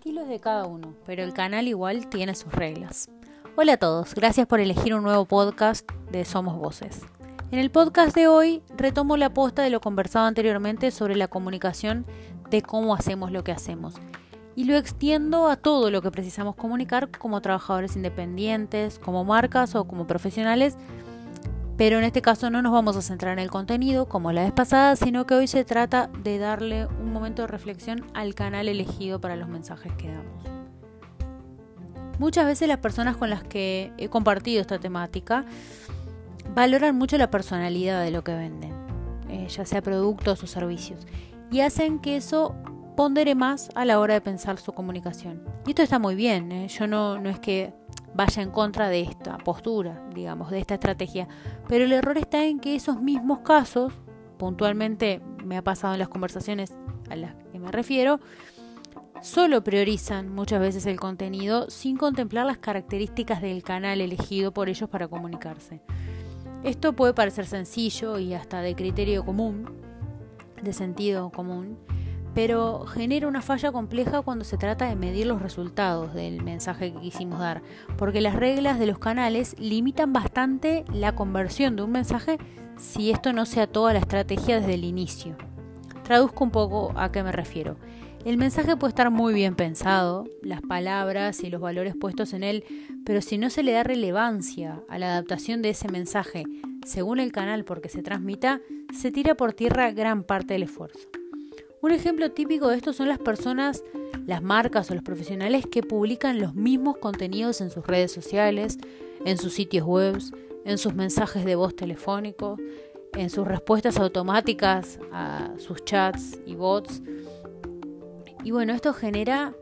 estilo es de cada uno, pero el canal igual tiene sus reglas. Hola a todos, gracias por elegir un nuevo podcast de Somos Voces. En el podcast de hoy retomo la posta de lo conversado anteriormente sobre la comunicación de cómo hacemos lo que hacemos y lo extiendo a todo lo que precisamos comunicar como trabajadores independientes, como marcas o como profesionales pero en este caso no nos vamos a centrar en el contenido como la vez pasada, sino que hoy se trata de darle un momento de reflexión al canal elegido para los mensajes que damos. Muchas veces las personas con las que he compartido esta temática valoran mucho la personalidad de lo que venden, eh, ya sea productos o servicios, y hacen que eso pondere más a la hora de pensar su comunicación. Y esto está muy bien, ¿eh? yo no, no es que vaya en contra de esta postura, digamos, de esta estrategia. Pero el error está en que esos mismos casos, puntualmente me ha pasado en las conversaciones a las que me refiero, solo priorizan muchas veces el contenido sin contemplar las características del canal elegido por ellos para comunicarse. Esto puede parecer sencillo y hasta de criterio común, de sentido común, pero genera una falla compleja cuando se trata de medir los resultados del mensaje que quisimos dar, porque las reglas de los canales limitan bastante la conversión de un mensaje si esto no se ató a la estrategia desde el inicio. Traduzco un poco a qué me refiero. El mensaje puede estar muy bien pensado, las palabras y los valores puestos en él, pero si no se le da relevancia a la adaptación de ese mensaje según el canal porque se transmita, se tira por tierra gran parte del esfuerzo. Un ejemplo típico de esto son las personas, las marcas o los profesionales que publican los mismos contenidos en sus redes sociales, en sus sitios web, en sus mensajes de voz telefónicos, en sus respuestas automáticas a sus chats y bots. Y bueno, esto genera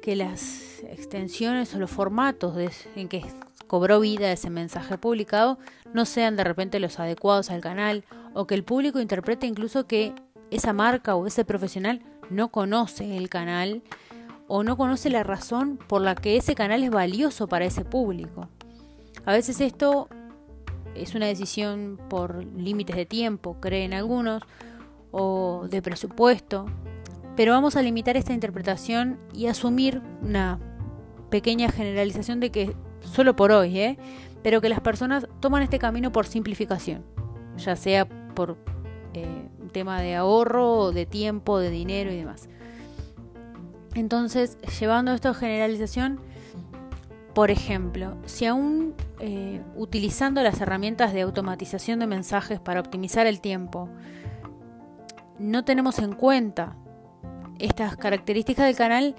que las extensiones o los formatos en que cobró vida ese mensaje publicado no sean de repente los adecuados al canal o que el público interprete incluso que esa marca o ese profesional no conoce el canal o no conoce la razón por la que ese canal es valioso para ese público. A veces esto es una decisión por límites de tiempo, creen algunos, o de presupuesto, pero vamos a limitar esta interpretación y asumir una pequeña generalización de que solo por hoy, ¿eh? pero que las personas toman este camino por simplificación, ya sea por eh, tema de ahorro, de tiempo, de dinero y demás. Entonces, llevando esto a generalización, por ejemplo, si aún eh, utilizando las herramientas de automatización de mensajes para optimizar el tiempo, no tenemos en cuenta estas características del canal,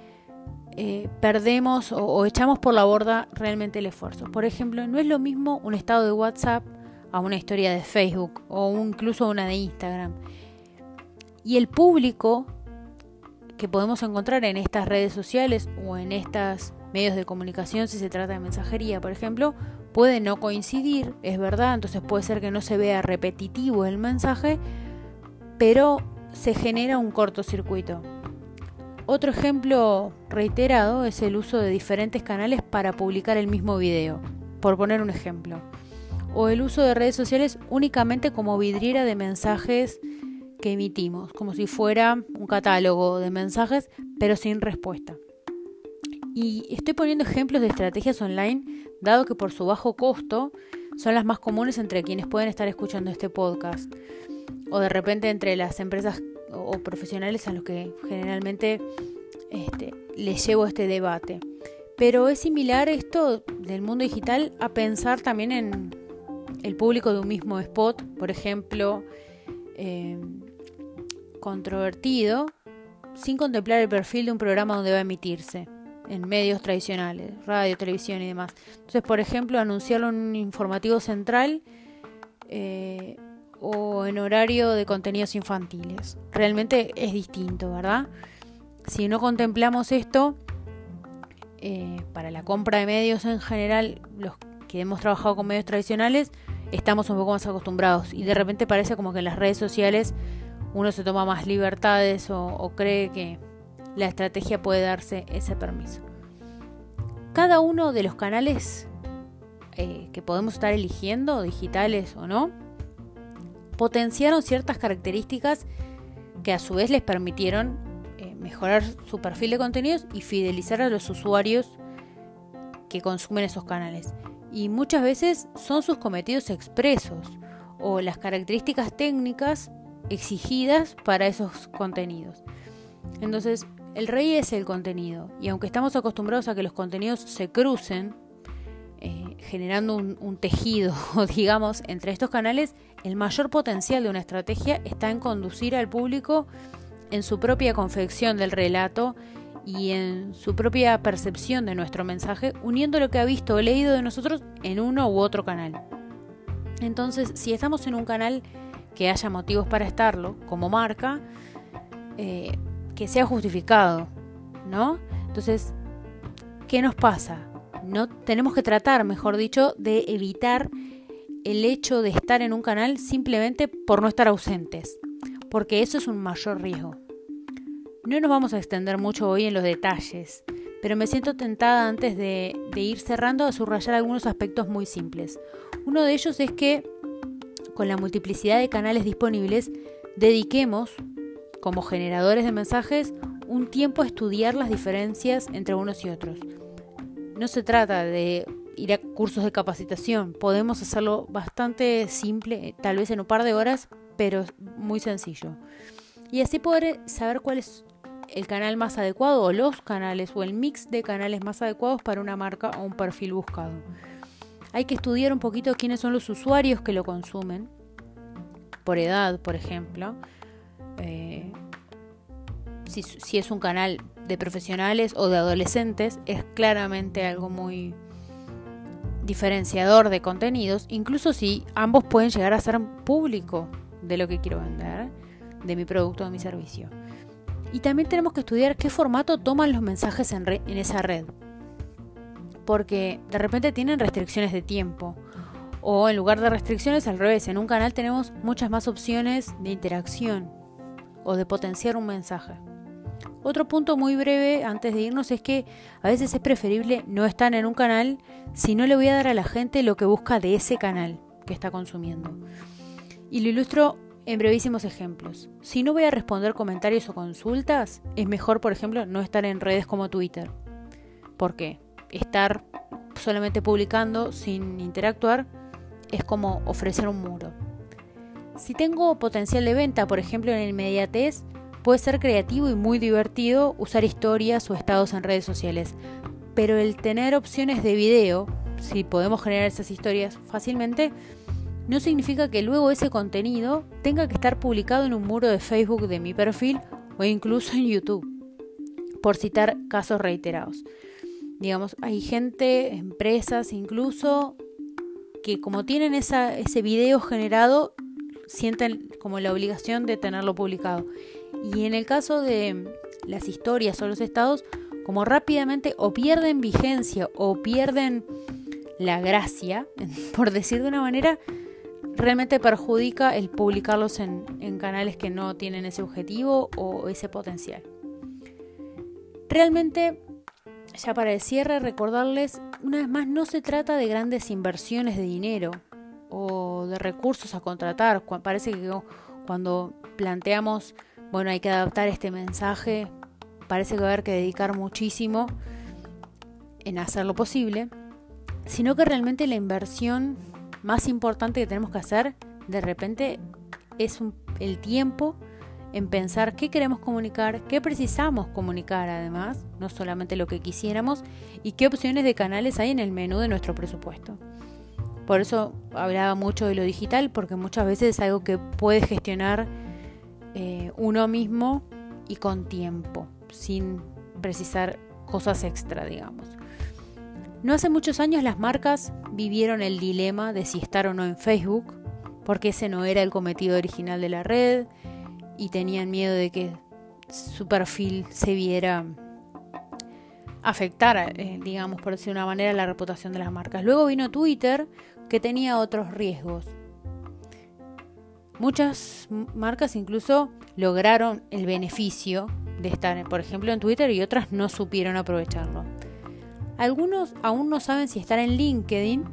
eh, perdemos o, echamos por la borda realmente el esfuerzo. Por ejemplo, no es lo mismo un estado de WhatsApp a una historia de Facebook o incluso una de Instagram. Y el público que podemos encontrar en estas redes sociales o en estos medios de comunicación, si se trata de mensajería, por ejemplo, puede no coincidir, es verdad, entonces puede ser que no se vea repetitivo el mensaje, pero se genera un cortocircuito. Otro ejemplo reiterado es el uso de diferentes canales para publicar el mismo video, por poner un ejemplo, o el uso de redes sociales únicamente como vidriera de mensajes que emitimos, como si fuera un catálogo de mensajes, pero sin respuesta. Y estoy poniendo ejemplos de estrategias online, dado que por su bajo costo son las más comunes entre quienes pueden estar escuchando este podcast, o de repente entre las empresas o profesionales a los que generalmente este, les llevo este debate. Pero es similar esto del mundo digital a pensar también en el público de un mismo spot, por ejemplo, eh, controvertido sin contemplar el perfil de un programa donde va a emitirse en medios tradicionales, radio, televisión y demás. Entonces, por ejemplo, anunciarlo en un informativo central eh, o en horario de contenidos infantiles. Realmente es distinto, ¿verdad? Si no contemplamos esto, eh, para la compra de medios en general, los que hemos trabajado con medios tradicionales, estamos un poco más acostumbrados y de repente parece como que en las redes sociales uno se toma más libertades o, cree que la estrategia puede darse ese permiso. Cada uno de los canales eh, que podemos estar eligiendo, digitales o no, potenciaron ciertas características que a su vez les permitieron eh, mejorar su perfil de contenidos y fidelizar a los usuarios que consumen esos canales. Y muchas veces son sus cometidos expresos o las características técnicas exigidas para esos contenidos. Entonces, el rey es el contenido y aunque estamos acostumbrados a que los contenidos se crucen, eh, generando un, un tejido, digamos, entre estos canales, el mayor potencial de una estrategia está en conducir al público en su propia confección del relato y en su propia percepción de nuestro mensaje, uniendo lo que ha visto o leído de nosotros en uno u otro canal. Entonces, si estamos en un canal que haya motivos para estarlo, como marca, eh, que sea justificado, ¿no? Entonces, ¿qué nos pasa? No tenemos que tratar, mejor dicho, de evitar el hecho de estar en un canal simplemente por no estar ausentes, porque eso es un mayor riesgo. No nos vamos a extender mucho hoy en los detalles, pero me siento tentada antes de, ir cerrando a subrayar algunos aspectos muy simples. Uno de ellos es que con la multiplicidad de canales disponibles, dediquemos, como generadores de mensajes, un tiempo a estudiar las diferencias entre unos y otros. No se trata de ir a cursos de capacitación, podemos hacerlo bastante simple, tal vez en un par de horas, pero muy sencillo. Y así poder saber cuál es el canal más adecuado o los canales o el mix de canales más adecuados para una marca o un perfil buscado. Hay que estudiar un poquito quiénes son los usuarios que lo consumen, por edad, por ejemplo. Eh, si, si es un canal de profesionales o de adolescentes, es claramente algo muy diferenciador de contenidos, incluso si ambos pueden llegar a ser público de lo que quiero vender, de mi producto o de mi servicio. Y también tenemos que estudiar qué formato toman los mensajes en, esa red. Porque de repente tienen restricciones de tiempo. O en lugar de restricciones, al revés, en un canal tenemos muchas más opciones de interacción o de potenciar un mensaje. Otro punto muy breve antes de irnos es que a veces es preferible no estar en un canal si no le voy a dar a la gente lo que busca de ese canal que está consumiendo. Y lo ilustro en brevísimos ejemplos. Si no voy a responder comentarios o consultas, es mejor, por ejemplo, no estar en redes como Twitter. ¿Por qué? Estar solamente publicando sin interactuar es como ofrecer un muro. Si tengo potencial de venta, por ejemplo, en inmediatez, puede ser creativo y muy divertido usar historias o estados en redes sociales. Pero el tener opciones de video, si podemos generar esas historias fácilmente, no significa que luego ese contenido tenga que estar publicado en un muro de Facebook de mi perfil o incluso en YouTube, por citar casos reiterados. Digamos, hay gente, empresas incluso, que como tienen ese video generado, sienten como la obligación de tenerlo publicado. Y en el caso de las historias o los estados, como rápidamente o pierden vigencia o pierden la gracia, por decir de una manera, realmente perjudica el publicarlos en, canales que no tienen ese objetivo o ese potencial. Realmente, ya para el cierre, recordarles, una vez más, no se trata de grandes inversiones de dinero o de recursos a contratar. Parece que cuando planteamos, bueno, hay que adaptar este mensaje, parece que va a haber que dedicar muchísimo en hacer lo posible, sino que realmente la inversión más importante que tenemos que hacer de repente es el tiempo en pensar qué queremos comunicar, qué precisamos comunicar además, no solamente lo que quisiéramos, y qué opciones de canales hay en el menú de nuestro presupuesto. Por eso hablaba mucho de lo digital, porque muchas veces es algo que puede gestionar eh, uno mismo y con tiempo, sin precisar cosas extra, digamos. No hace muchos años las marcas vivieron el dilema de si estar o no en Facebook, porque ese no era el cometido original de la red y tenían miedo de que su perfil se viera afectar, eh, digamos, por decir una manera, la reputación de las marcas. Luego vino Twitter, que tenía otros riesgos. Muchas marcas incluso lograron el beneficio de estar, por ejemplo, en Twitter y otras no supieron aprovecharlo. Algunos aún no saben si estar en LinkedIn,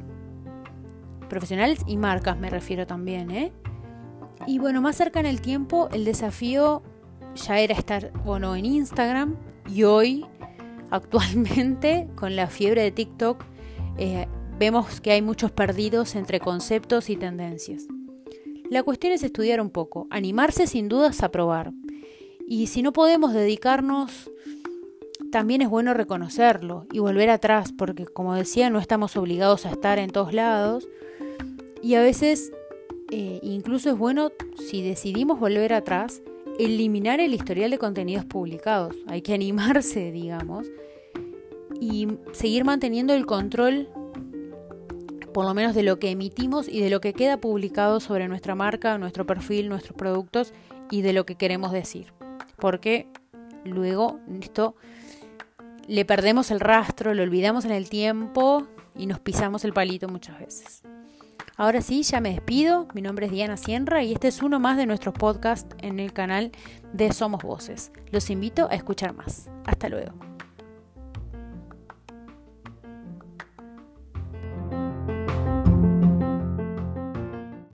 profesionales y marcas me refiero también, ¿eh? Y bueno, más cerca en el tiempo, el desafío ya era estar o no en Instagram y hoy, actualmente, con la fiebre de TikTok, eh, vemos que hay muchos perdidos entre conceptos y tendencias. La cuestión es estudiar un poco, animarse sin dudas a probar. Y si no podemos dedicarnos, también es bueno reconocerlo y volver atrás, porque como decía, no estamos obligados a estar en todos lados. Y a veces eh, incluso es bueno, si decidimos volver atrás, eliminar el historial de contenidos publicados. Hay que animarse, digamos, y seguir manteniendo el control por lo menos de lo que emitimos y de lo que queda publicado sobre nuestra marca, nuestro perfil, nuestros productos y de lo que queremos decir. Porque luego esto le perdemos el rastro, lo olvidamos en el tiempo y nos pisamos el palito muchas veces. Ahora sí, ya me despido. Mi nombre es Diana Sierra y este es uno más de nuestros podcasts en el canal de Somos Voces. Los invito a escuchar más. Hasta luego.